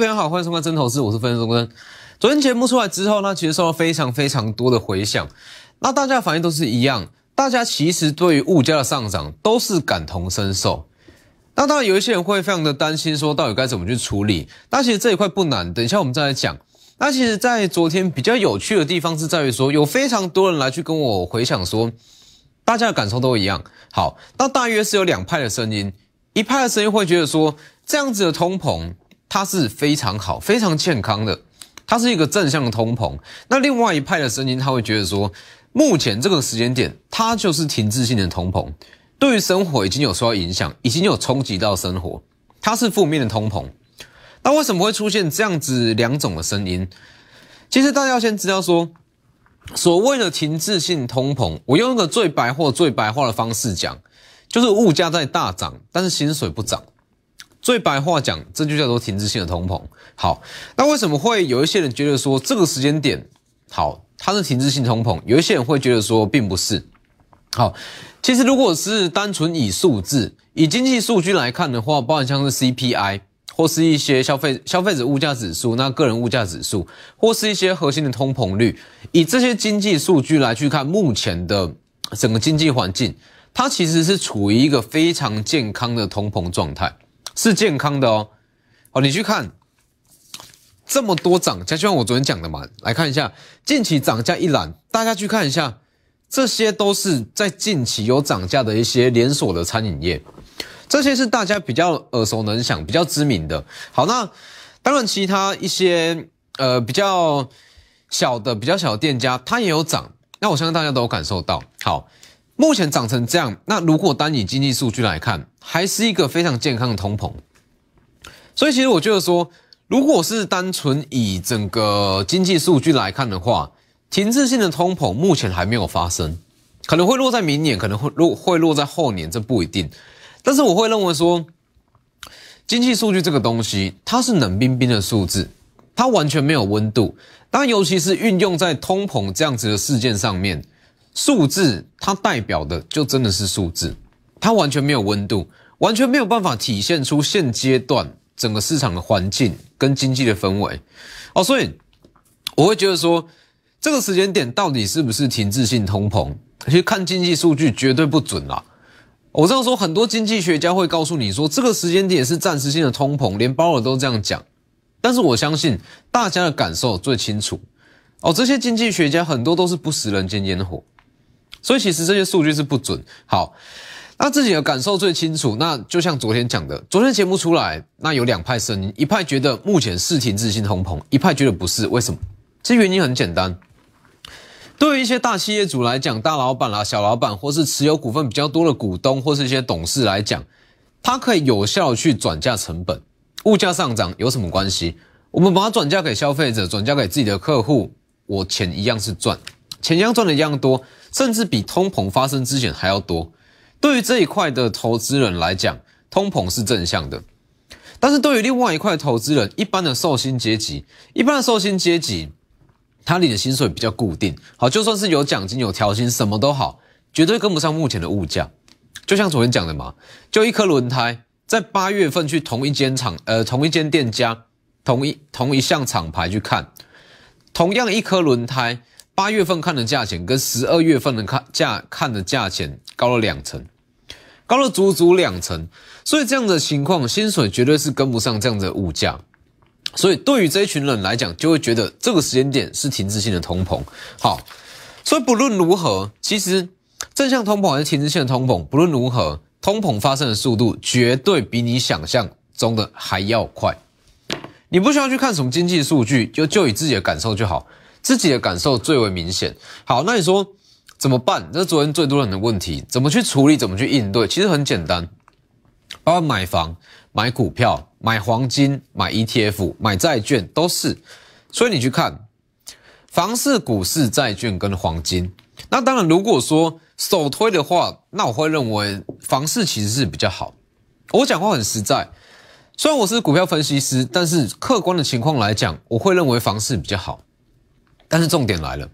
各位朋友好，欢迎收看《真投资》，我是分析师钟真。昨天节目出来之后呢，其实受到非常非常多的回响，那大家反应都是一样，大家其实对于物价的上涨都是感同身受。那当然有一些人会非常的担心，说到底该怎么去处理？那其实这一块不难，等一下我们再来讲。那其实，在昨天比较有趣的地方是在于说，有非常多人来去跟我回想说，大家的感受都一样。好，那大约是有两派的声音，一派的声音会觉得说，这样子的通膨它是非常好、非常健康的，它是一个正向的通膨。那另外一派的声音，他会觉得说，目前这个时间点，它就是停滞性的通膨，对于生活已经有受到影响，已经有冲击到生活，它是负面的通膨。那为什么会出现这样子两种的声音？其实大家要先知道说，所谓的停滞性通膨，我用一个最白或最白话的方式讲，就是物价在大涨，但是薪水不涨。最白话讲，这就叫做停滞性的通膨。好，那为什么会有一些人觉得说这个时间点好，它是停滞性通膨？有一些人会觉得说并不是。好，其实如果是单纯以数字、以经济数据来看的话，包含像是 CPI。或是一些消费消费者物价指数，那个人物价指数，或是一些核心的通膨率，以这些经济数据来去看目前的整个经济环境，它其实是处于一个非常健康的通膨状态，是健康的哦。好，你去看这么多涨价，就像我昨天讲的嘛，来看一下近期涨价一览，大家去看一下，这些都是在近期有涨价的一些连锁的餐饮业。这些是大家比较耳熟能详、比较知名的。好，那当然其他一些呃比较小的、比较小的店家，它也有涨。那我相信大家都有感受到。好，目前涨成这样，那如果单以经济数据来看，还是一个非常健康的通膨。所以其实我觉得说，如果是单纯以整个经济数据来看的话，停滞性的通膨目前还没有发生，可能会落在明年，可能会落会落在后年，这不一定。但是我会认为说，经济数据这个东西，它是冷冰冰的数字，它完全没有温度。当，尤其是运用在通膨这样子的事件上面，数字它代表的就真的是数字，它完全没有温度，完全没有办法体现出现阶段整个市场的环境跟经济的氛围。哦，所以我会觉得说，这个时间点到底是不是停滞性通膨，其实看经济数据绝对不准啦。我这样说，很多经济学家会告诉你说，这个时间点是暂时性的通膨，连鲍尔都这样讲。但是我相信大家的感受最清楚。哦，这些经济学家很多都是不食人间烟火，所以其实这些数据是不准。好，那自己的感受最清楚。那就像昨天讲的，昨天节目出来，那有两派声音，一派觉得目前是停滞性通膨，一派觉得不是。为什么？这原因很简单。对于一些大企业主来讲，大老板啦、小老板，或是持有股份比较多的股东，或是一些董事来讲，他可以有效去转嫁成本。物价上涨有什么关系？我们把它转嫁给消费者，转嫁给自己的客户，我钱一样是赚，钱一样赚的一样多，甚至比通膨发生之前还要多。对于这一块的投资人来讲，通膨是正向的。但是对于另外一块投资人，一般的寿星阶级，一般的寿星阶级。他领的薪水比较固定，好，就算是有奖金、有调薪，什么都好，绝对跟不上目前的物价。就像昨天讲的嘛，就一颗轮胎，在八月份去同一间厂，呃，同一间店家，同一同一项厂牌去看，同样一颗轮胎，八月份看的价钱跟十二月份的看价看的价钱高了两成，高了足足两成，所以这样的情况，薪水绝对是跟不上这样的物价。所以对于这一群人来讲，就会觉得这个时间点是停滞性的通膨。好，所以不论如何，其实正向通膨还是停滞性的通膨，不论如何，通膨发生的速度绝对比你想象中的还要快。你不需要去看什么经济数据，就就以自己的感受就好，自己的感受最为明显。好，那你说怎么办？这是昨天最多人的问题，怎么去处理，怎么去应对？其实很简单，包括买房。买股票、买黄金、买 ETF、买债券都是，所以你去看房市、股市、债券跟黄金。那当然，如果说首推的话，那我会认为房市其实是比较好。我讲话很实在，虽然我是股票分析师，但是客观的情况来讲，我会认为房市比较好。但是重点来了，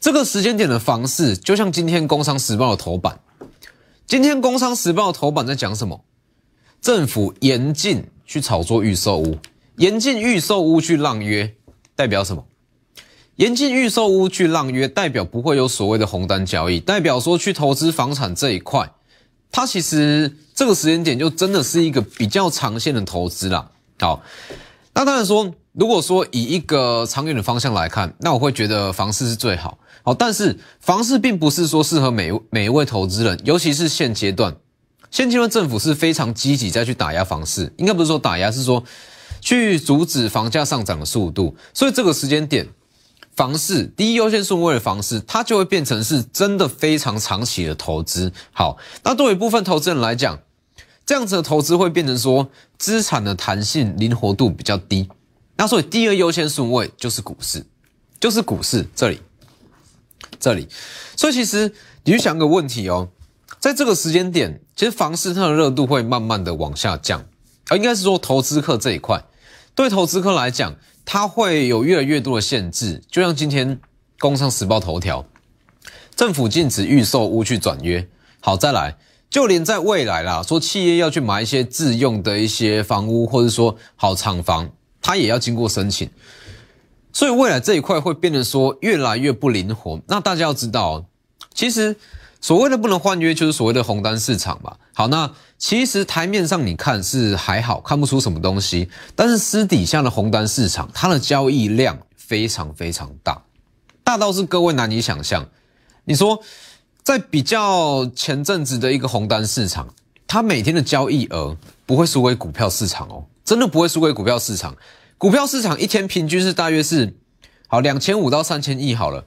这个时间点的房市，就像今天《工商时报》的头版，今天《工商时报》的头版在讲什么？政府严禁去炒作预售屋，严禁预售屋去让约，代表什么？严禁预售屋去让约，代表不会有所谓的红单交易，代表说去投资房产这一块，它其实这个时间点就真的是一个比较长线的投资啦。好，那当然说，如果说以一个长远的方向来看，那我会觉得房市是最好。好，但是房市并不是说适合每每一位投资人，尤其是现阶段，现阶段政府是非常积极在去打压房市，应该不是说打压，是说去阻止房价上涨的速度，所以这个时间点。房市第一优先顺位的房市，它就会变成是真的非常长期的投资。好，那对于部分投资人来讲，这样子的投资会变成说资产的弹性灵活度比较低。那所以第二优先顺位就是股市，就是股市这里，这里。所以其实你去想个问题哦，在这个时间点，其实房市它的热度会慢慢的往下降，而应该是说投资客这一块，对投资客来讲。它会有越来越多的限制，就像今天《工商时报》头条，政府禁止预售屋去转约。好，再来，就连在未来啦，说企业要去买一些自用的一些房屋，或者说好厂房，它也要经过申请。所以未来这一块会变得说越来越不灵活。那大家要知道，其实。所谓的不能换约，就是所谓的红单市场嘛。好，那其实台面上你看是还好，看不出什么东西。但是私底下的红单市场，它的交易量非常非常大，大到是各位难以想象。你说，在比较前阵子的一个红单市场，它每天的交易额不会输给股票市场哦，真的不会输给股票市场。股票市场一天平均是大约是好两千五到三千亿好了。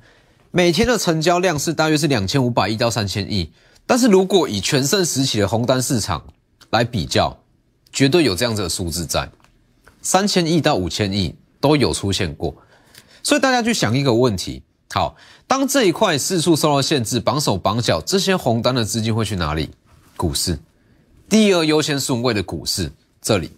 每天的成交量是大约是两千五百亿到三千亿，但是如果以全盛时期的红单市场来比较，绝对有这样子的数字在，三千亿到五千亿都有出现过。所以大家去想一个问题：好，当这一块四处受到限制，绑手绑脚，这些红单的资金会去哪里？股市，第二优先顺位的股市这里。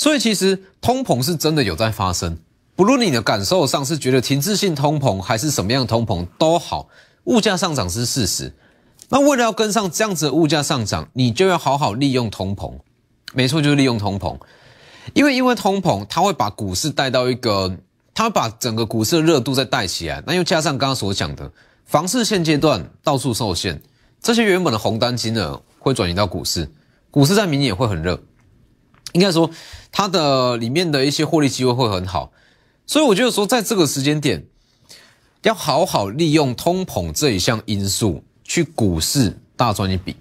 所以其实通膨是真的有在发生。不论你的感受上是觉得停滞性通膨还是什么样通膨都好，物价上涨是事实。那为了要跟上这样子的物价上涨，你就要好好利用通膨。没错，就是利用通膨。因为因为通膨，它会把股市带到一个，它会把整个股市的热度再带起来。那又加上刚刚所讲的，房市现阶段到处受限，这些原本的红单金额会转移到股市，股市在明年也会很热。应该说，它的里面的一些获利机会会很好。所以我觉得说，在这个时间点，要好好利用通膨这一项因素去股市大赚一笔。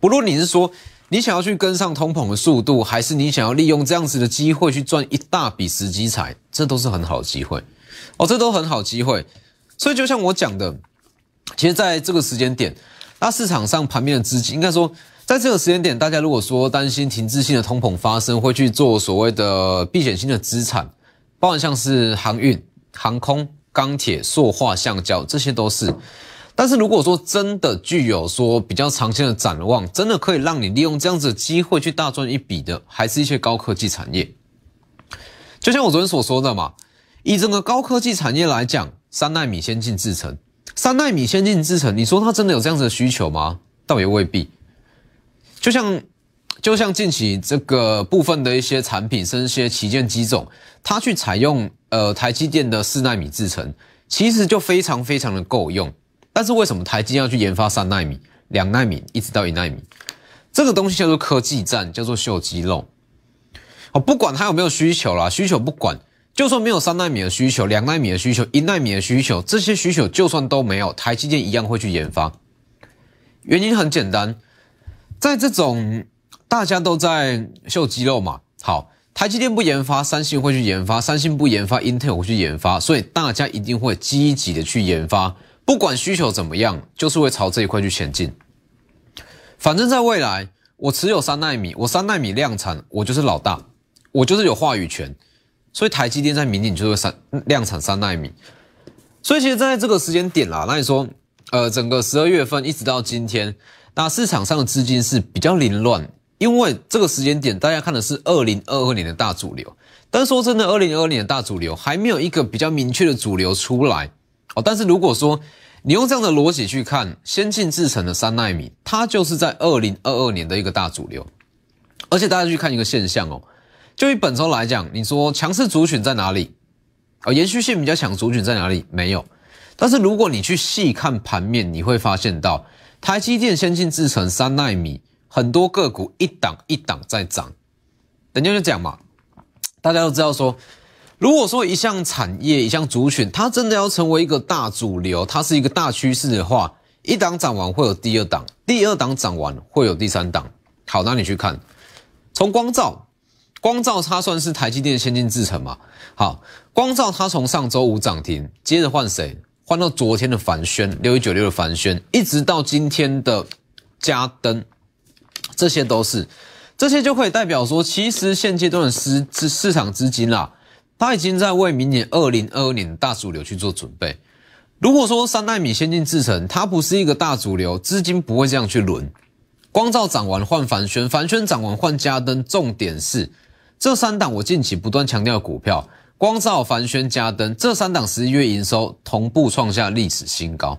不论你是说你想要去跟上通膨的速度，还是你想要利用这样子的机会去赚一大笔时机财，这都是很好的机会哦，这都很好机会。所以就像我讲的，其实在这个时间点，那市场上盘面的资金，应该说在这个时间点，大家如果说担心停滞性的通膨发生，会去做所谓的避险性的资产。包含像是航运、航空、钢铁、塑化、橡胶，这些都是。但是如果说真的具有说比较长线的展望，真的可以让你利用这样子的机会去大赚一笔的，还是一些高科技产业。就像我昨天所说的嘛，以整个高科技产业来讲，三纳米先进制程，三纳米先进制程，你说它真的有这样子的需求吗？倒也未必。就像。就像近期这个部分的一些产品，甚至一些旗舰机种，它去采用呃台积电的四纳米制程，其实就非常非常的够用。但是为什么台积电要去研发三纳米、两纳米一直到一纳米？这个东西叫做科技战，叫做秀肌肉。哦，不管它有没有需求啦，需求不管，就算没有三纳米的需求、两纳米的需求、一纳米的需求，这些需求就算都没有，台积电一样会去研发。原因很简单，在这种。大家都在秀肌肉嘛，好，台积电不研发，三星会去研发；三星不研发，Intel 会去研发，所以大家一定会积极的去研发，不管需求怎么样，就是会朝这一块去前进。反正在未来，我持有三纳米，我三纳米量产，我就是老大，我就是有话语权，所以台积电在明年就会三量产三纳米。所以其实在这个时间点啦，那你说，呃，整个十二月份一直到今天，那市场上的资金是比较凌乱。因为这个时间点，大家看的是二零二二年的大主流，但说真的，二零二二年的大主流还没有一个比较明确的主流出来哦。但是如果说你用这样的逻辑去看，先进制成的三纳米，它就是在二零二二年的一个大主流。而且大家去看一个现象哦，就以本周来讲，你说强势族群在哪里？呃，延续性比较强族群在哪里？没有。但是如果你去细看盘面，你会发现到台积电先进制程三纳米很多个股一档一档在涨。等下就讲嘛，大家都知道说，如果说一项产业一项族群，它真的要成为一个大主流，它是一个大趋势的话，一档涨完会有第二档，第二档涨完会有第三档。好，那你去看，从光照，光照它算是台积电先进制程嘛？好，光照它从上周五涨停，接着换谁？换到昨天的凡轩六一九六的凡轩，一直到今天的嘉登，这些都是，这些就可以代表说，其实现阶段的市市市场资金啦，它已经在为明年二零二二年大主流去做准备。如果说三纳米先进制程它不是一个大主流，资金不会这样去轮。光照涨完换凡轩，凡轩涨完换嘉登，重点是这三档我近期不断强调的股票。光照、凡轩、嘉登这三档十一月营收同步创下历史新高，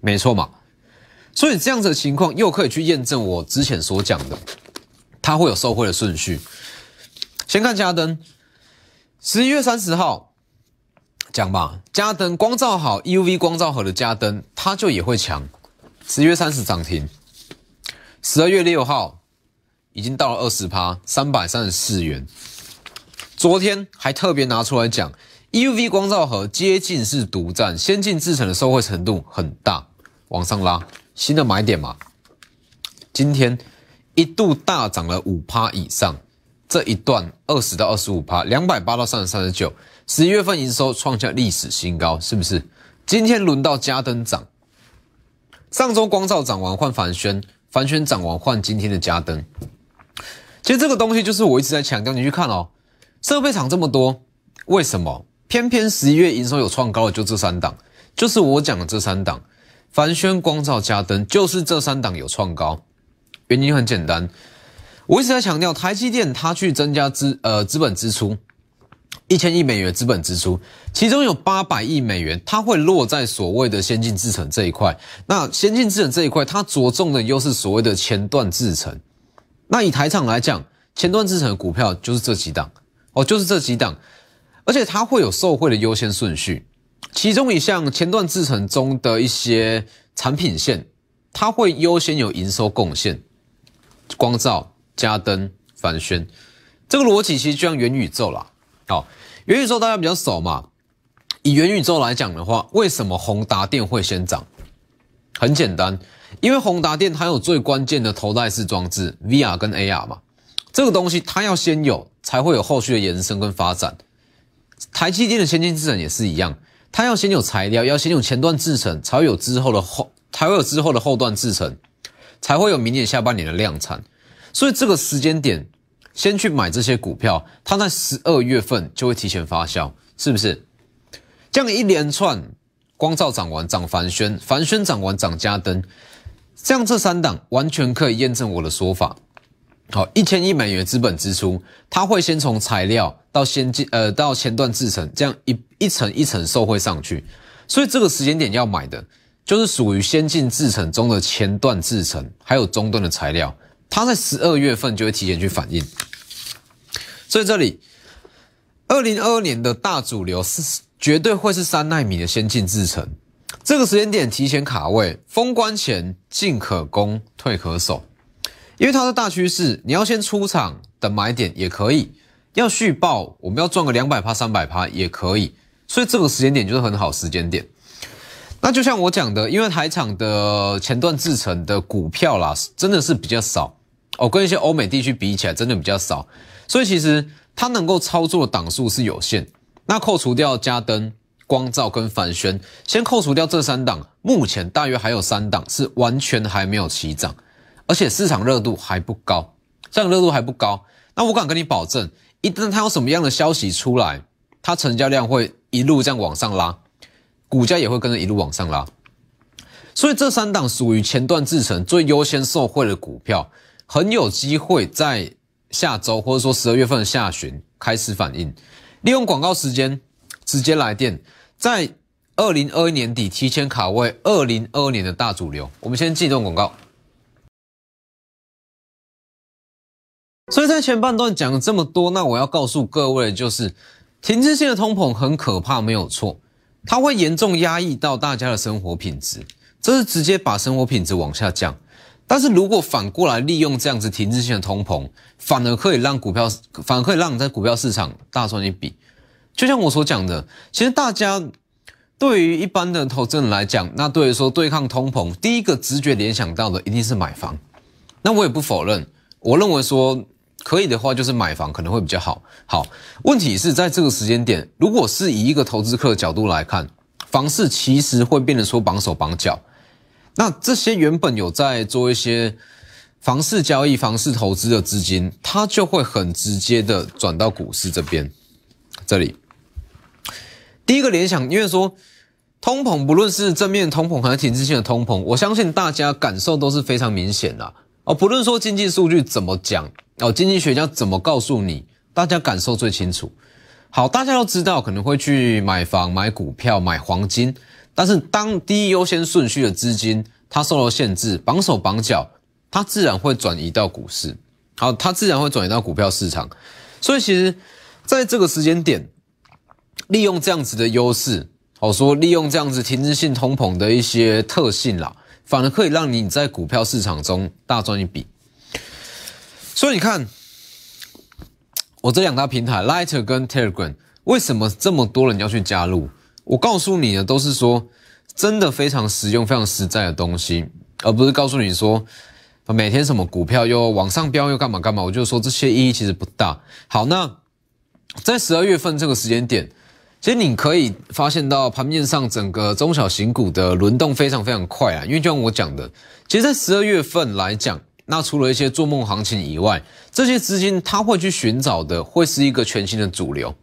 没错嘛？所以这样子的情况又可以去验证我之前所讲的，它会有受惠的顺序。先看嘉登，十一月三十号讲吧，嘉登光照好 UV 光照好的嘉登，它就也会强。十一月三十涨停，十二月六号已经到了二十趴，三百三十四元。昨天还特别拿出来讲，EUV 光照盒接近是独占，先进制程的受惠程度很大，往上拉新的买点嘛。今天一度大涨了五趴以上，这一段二十到二十五趴，两百八到三十三十九，十一月份营收创下历史新高，是不是？今天轮到嘉登涨，上周光照涨完换凡轩，凡轩涨完换今天的嘉登。其实这个东西就是我一直在强调，你去看哦。设备厂这么多，为什么偏偏十一月营收有创高的就这三档？就是我讲的这三档，凡轩、光照、嘉登，就是这三档有创高。原因很简单，我一直在强调，台积电它去增加资呃资本支出一千亿美元资本支出，其中有八百亿美元，它会落在所谓的先进制程这一块。那先进制程这一块，它着重的又是所谓的前段制程。那以台厂来讲，前段制程的股票就是这几档。哦，就是这几档，而且它会有受惠的优先顺序，其中一项前段制程中的一些产品线，它会优先有营收贡献。光照、加灯、反宣，这个逻辑其实就像元宇宙啦。好，元宇宙大家比较熟嘛？以元宇宙来讲的话，为什么宏达电会先涨？很简单，因为宏达电它有最关键的头戴式装置 VR 跟 AR 嘛。这个东西它要先有，才会有后续的延伸跟发展。台积电的先进制程也是一样，它要先有材料，要先有前段制程，才会有之后的后，才会有之后的后段制程，才会有明年下半年的量产。所以这个时间点，先去买这些股票，它在十二月份就会提前发酵，是不是？这样一连串，光照涨完涨凡轩，凡轩涨完涨嘉登，这样这三档完全可以验证我的说法。好，一千亿美元资本支出，它会先从材料到先进，呃，到前段制成，这样一一层一层受惠上去。所以这个时间点要买的，就是属于先进制程中的前段制成，还有中段的材料，它在十二月份就会提前去反应。所以这里，二零二二年的大主流是绝对会是三纳米的先进制程，这个时间点提前卡位，封关前进可攻，退可守。因为它是大趋势，你要先出场等买点也可以，要续报，我们要赚个两百趴、三百趴也可以，所以这个时间点就是很好时间点。那就像我讲的，因为台厂的前段制成的股票啦，真的是比较少哦，跟一些欧美地区比起来，真的比较少，所以其实它能够操作的档数是有限。那扣除掉加灯、光照跟凡轩，先扣除掉这三档，目前大约还有三档是完全还没有起涨。而且市场热度还不高，市场热度还不高，那我敢跟你保证，一旦它有什么样的消息出来，它成交量会一路这样往上拉，股价也会跟着一路往上拉。所以这三档属于前段制成最优先受惠的股票，很有机会在下周或者说十二月份下旬开始反应，利用广告时间直接来电，在二零二一年底提前卡位二零二二年的大主流。我们先记一段广告。所以在前半段讲了这么多，那我要告诉各位的就是，停滞性的通膨很可怕，没有错，它会严重压抑到大家的生活品质，这是直接把生活品质往下降。但是如果反过来利用这样子停滞性的通膨，反而可以让股票，反而可以让你在股票市场大赚一笔。就像我所讲的，其实大家对于一般的投资人来讲，那对于说对抗通膨，第一个直觉联想到的一定是买房。那我也不否认，我认为说可以的话，就是买房可能会比较好。好，问题是在这个时间点，如果是以一个投资客的角度来看，房市其实会变得说绑手绑脚。那这些原本有在做一些房市交易、房市投资的资金，它就会很直接的转到股市这边。这里第一个联想，因为说通膨，不论是正面通膨还是停滞性的通膨，我相信大家感受都是非常明显的哦。不论说经济数据怎么讲哦，经济学家怎么告诉你，大家感受最清楚。好，大家都知道可能会去买房、买股票、买黄金。但是，当第一优先顺序的资金它受到限制，绑手绑脚，它自然会转移到股市，好，它自然会转移到股票市场。所以，其实在这个时间点，利用这样子的优势，好说利用这样子停滞性通膨的一些特性啦，反而可以让你在股票市场中大赚一笔。所以，你看我这两大平台，Lighter 跟 Telegram，为什么这么多人要去加入？我告诉你的都是说真的非常实用、非常实在的东西，而不是告诉你说每天什么股票又往上飙又干嘛干嘛。我就说这些意义其实不大。好，那在十二月份这个时间点，其实你可以发现到盘面上整个中小型股的轮动非常非常快啊。因为就像我讲的，其实，在十二月份来讲，那除了一些做梦行情以外，这些资金它会去寻找的会是一个全新的主流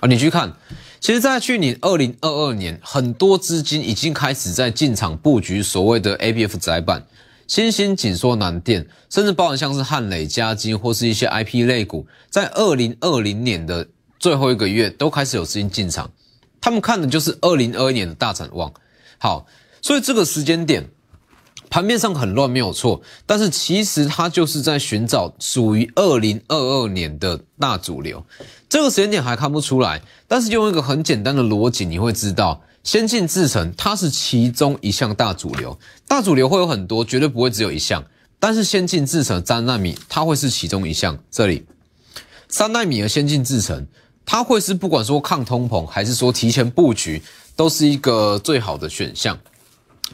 啊。你去看。其实，在去年二零二二年，很多资金已经开始在进场布局所谓的 A B F 窄板、新兴紧缩难电，甚至包含像是汉磊、嘉金或是一些 I P 类股，在二零二零年的最后一个月都开始有资金进场。他们看的就是二零二一年的大展望。好，所以这个时间点，盘面上很乱没有错，但是其实它就是在寻找属于二零二二年的大主流。这个时间点还看不出来，但是用一个很简单的逻辑，你会知道，先进制程它是其中一项大主流，大主流会有很多，绝对不会只有一项。但是先进制程三纳米，它会是其中一项。这里三纳米的先进制程，它会是不管说抗通膨，还是说提前布局，都是一个最好的选项。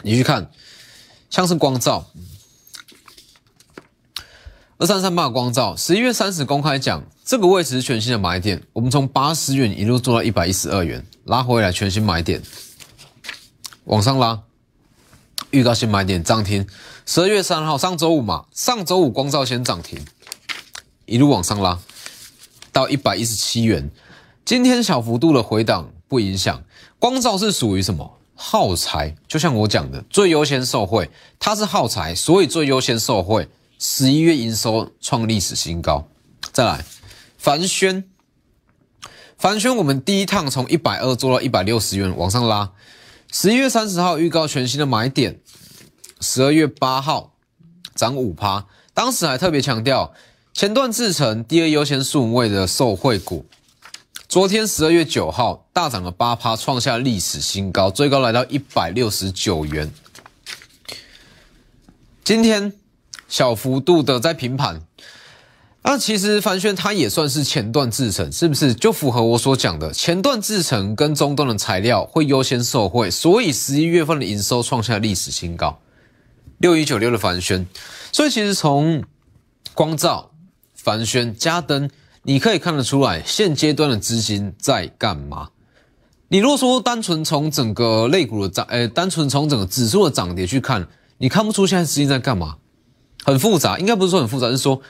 你去看，像是光照。二三三八光照，十一月三十公开讲，这个位置是全新的买点。我们从八十元一路做到一百一十二元，拉回来全新买点，往上拉，预告新买点涨停。十二月三号上周五嘛，上周五光照先涨停，一路往上拉到一百一十七元。今天小幅度的回档不影响。光照是属于什么耗材？就像我讲的，最优先受惠，它是耗材，所以最优先受惠。十一月营收创历史新高，再来，凡轩，凡轩，我们第一趟从一百二做到一百六十元往上拉。十一月三十号预告全新的买点，十二月八号涨五趴，当时还特别强调前段制成第二优先顺位的受惠股。昨天十二月九号大涨了八趴，创下历史新高，最高来到一百六十九元。今天。小幅度的在平盘，那其实凡轩它也算是前段制成，是不是就符合我所讲的前段制成跟中段的材料会优先受惠，所以十一月份的营收创下历史新高，六一九六的凡轩，所以其实从光照、凡轩、嘉登，你可以看得出来现阶段的资金在干嘛？你如果说单纯从整个类股的涨，呃，单纯从整个指数的涨跌去看，你看不出现在资金在干嘛？很复杂，应该不是说很复杂，是说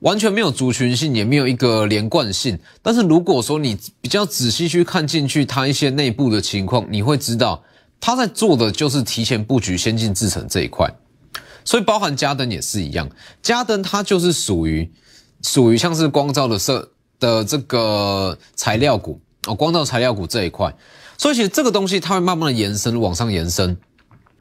完全没有族群性，也没有一个连贯性。但是如果说你比较仔细去看进去，它一些内部的情况，你会知道他在做的就是提前布局先进制程这一块。所以包含嘉登也是一样，嘉登它就是属于属于像是光照的色的这个材料股哦，光照材料股这一块。所以其实这个东西它会慢慢的延伸往上延伸。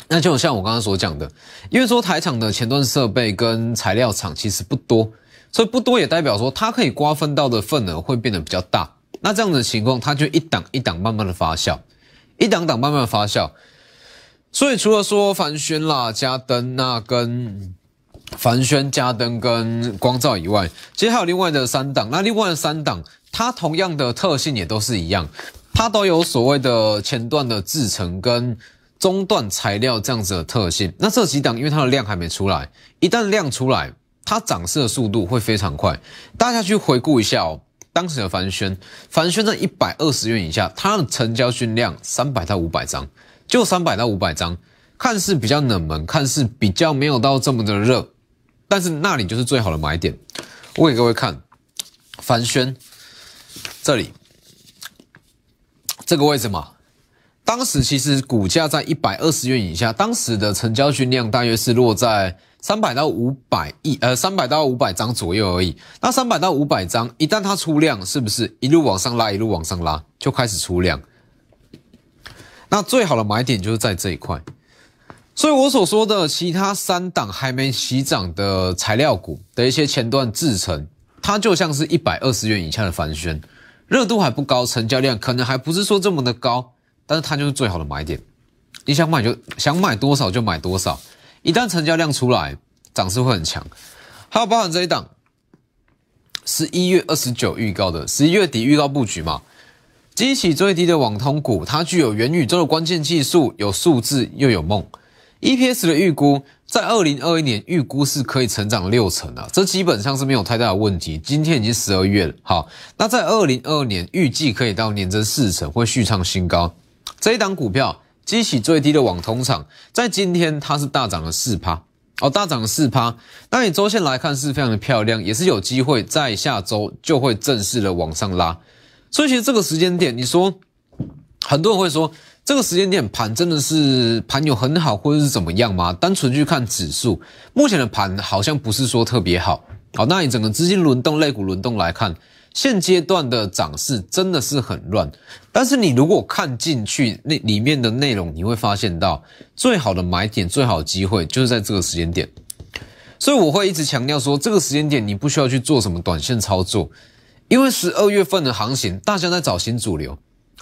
那就像我刚刚所讲的，因为说台厂的前端设备跟材料厂其实不多，所以不多也代表说它可以瓜分到的份额会变得比较大。那这样的情况，它就一档一档慢慢的发酵，一档档慢慢的发酵。所以除了说凡轩啦、嘉登那跟凡轩、嘉登跟光照以外，其实还有另外的三档。那另外的三档，它同样的特性也都是一样，它都有所谓的前段的制成跟中段材料这样子的特性。那这几档因为它的量还没出来，一旦量出来，它涨势的速度会非常快。大家去回顾一下哦。当时的凡轩，凡轩在一百二十元以下，它的成交均量三百到五百张，就三百到五百张，看似比较冷门，看似比较没有到这么的热，但是那里就是最好的买点。我给各位看，凡轩这里这个位置嘛，当时其实股价在一百二十元以下，当时的成交均量大约是落在。三百到五百亿，呃，三百到五百张左右而已。那三百到五百张，一旦它出量，是不是一路往上拉，一路往上拉，就开始出量？那最好的买点就是在这一块。所以我所说的其他三档还没起涨的材料股的一些前段制成，它就像是一百二十元以下的凡轩，热度还不高，成交量可能还不是说这么的高，但是它就是最好的买点。你想买就想买多少就买多少。一旦成交量出来，涨势会很强。还有包含这一档，十一月二十九预告的，十一月底预告布局嘛。激起最低的网通股，它具有元宇宙的关键技术，有数字又有梦。EPS 的预估，在二零二一年预估是可以成长六成啊，这基本上是没有太大的问题。今天已经十二月了，好，那在二零二二年预计可以到年增四成，会续创新高。这一档股票。激起最低的网通厂，在今天它是大涨了四趴哦，大涨了四趴。那你周线来看是非常的漂亮，也是有机会在下周就会正式的往上拉。所以其实这个时间点，你说很多人会说这个时间点盘真的是盘有很好或者是怎么样吗？单纯去看指数，目前的盘好像不是说特别好。好，那你整个资金轮动、类股轮动来看。现阶段的涨势真的是很乱，但是你如果看进去那里面的内容，你会发现到最好的买点、最好的机会就是在这个时间点。所以我会一直强调说，这个时间点你不需要去做什么短线操作，因为十二月份的行情，大家在找新主流，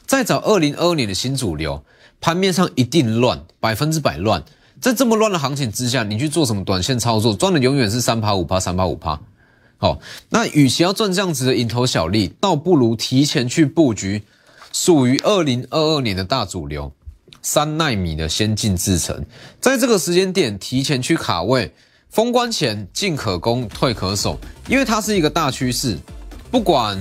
再找二零二二年的新主流，盘面上一定乱，百分之百乱。在这么乱的行情之下，你去做什么短线操作，赚的永远是三趴五趴，三趴五趴。好，那与其要赚这样子的蝇头小利，倒不如提前去布局属于二零二二年的大主流三纳米的先进制程，在这个时间点提前去卡位，封关前进可攻，退可守，因为它是一个大趋势，不管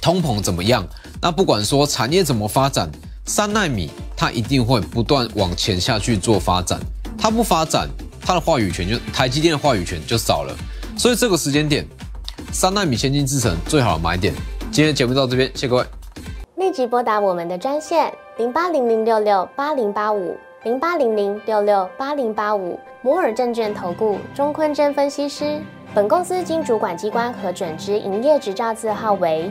通膨怎么样，那不管说产业怎么发展，三纳米它一定会不断往前下去做发展，它不发展，它的话语权就台积电的话语权就少了。所以这个时间点，三纳米先进制程最好的买点。今天节目到这边，谢各位。立即拨打我们的专线零八零零六六八零八五零八零零六六八零八五摩尔证券投顾钟坤真分析师。本公司经主管机关核准之营业执照字号为